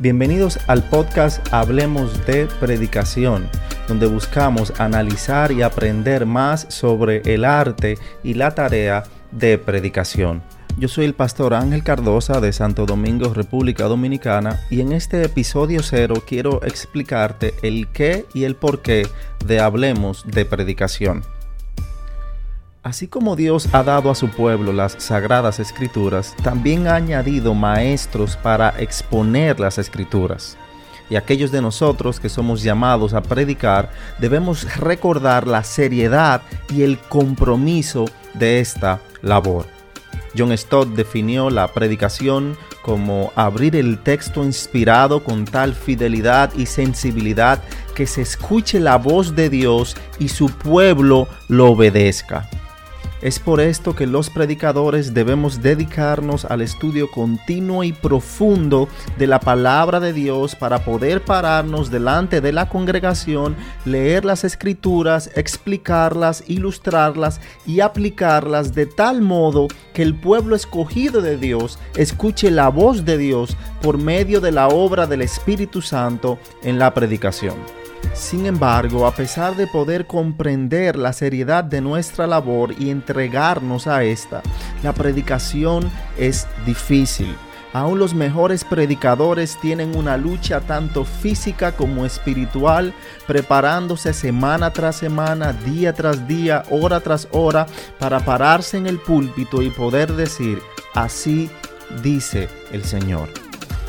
Bienvenidos al podcast Hablemos de Predicación, donde buscamos analizar y aprender más sobre el arte y la tarea de predicación. Yo soy el pastor Ángel Cardosa de Santo Domingo, República Dominicana, y en este episodio cero quiero explicarte el qué y el por qué de Hablemos de Predicación. Así como Dios ha dado a su pueblo las sagradas escrituras, también ha añadido maestros para exponer las escrituras. Y aquellos de nosotros que somos llamados a predicar, debemos recordar la seriedad y el compromiso de esta labor. John Stott definió la predicación como abrir el texto inspirado con tal fidelidad y sensibilidad que se escuche la voz de Dios y su pueblo lo obedezca. Es por esto que los predicadores debemos dedicarnos al estudio continuo y profundo de la palabra de Dios para poder pararnos delante de la congregación, leer las escrituras, explicarlas, ilustrarlas y aplicarlas de tal modo que el pueblo escogido de Dios escuche la voz de Dios por medio de la obra del Espíritu Santo en la predicación. Sin embargo, a pesar de poder comprender la seriedad de nuestra labor y entregarnos a esta, la predicación es difícil. Aún los mejores predicadores tienen una lucha tanto física como espiritual, preparándose semana tras semana, día tras día, hora tras hora, para pararse en el púlpito y poder decir, así dice el Señor.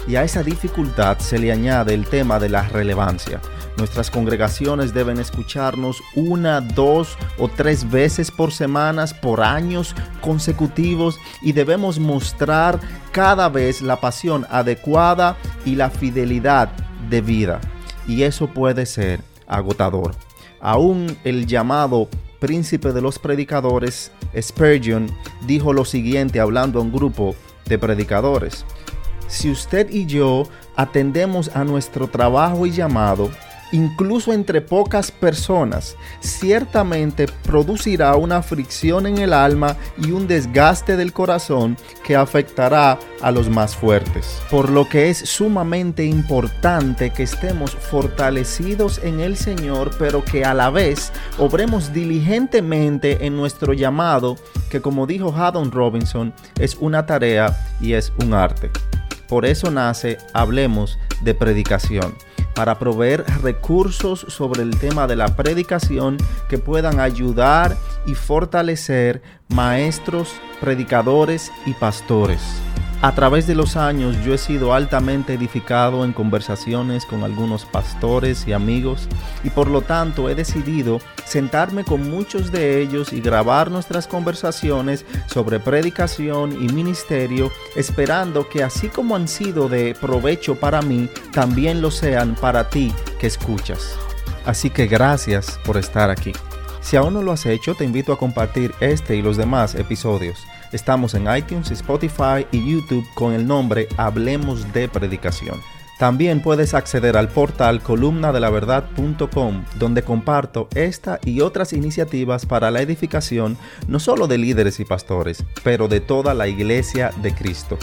Y a esa dificultad se le añade el tema de la relevancia. Nuestras congregaciones deben escucharnos una, dos o tres veces por semanas, por años consecutivos y debemos mostrar cada vez la pasión adecuada y la fidelidad de vida. Y eso puede ser agotador. Aún el llamado príncipe de los predicadores, Spurgeon, dijo lo siguiente hablando a un grupo de predicadores. Si usted y yo atendemos a nuestro trabajo y llamado, incluso entre pocas personas, ciertamente producirá una fricción en el alma y un desgaste del corazón que afectará a los más fuertes. Por lo que es sumamente importante que estemos fortalecidos en el Señor, pero que a la vez obremos diligentemente en nuestro llamado, que como dijo Haddon Robinson, es una tarea y es un arte. Por eso nace Hablemos de Predicación para proveer recursos sobre el tema de la predicación que puedan ayudar y fortalecer maestros, predicadores y pastores. A través de los años yo he sido altamente edificado en conversaciones con algunos pastores y amigos y por lo tanto he decidido sentarme con muchos de ellos y grabar nuestras conversaciones sobre predicación y ministerio esperando que así como han sido de provecho para mí, también lo sean para ti que escuchas. Así que gracias por estar aquí. Si aún no lo has hecho, te invito a compartir este y los demás episodios. Estamos en iTunes, Spotify y YouTube con el nombre Hablemos de Predicación. También puedes acceder al portal columnadelaverdad.com, donde comparto esta y otras iniciativas para la edificación no solo de líderes y pastores, pero de toda la iglesia de Cristo.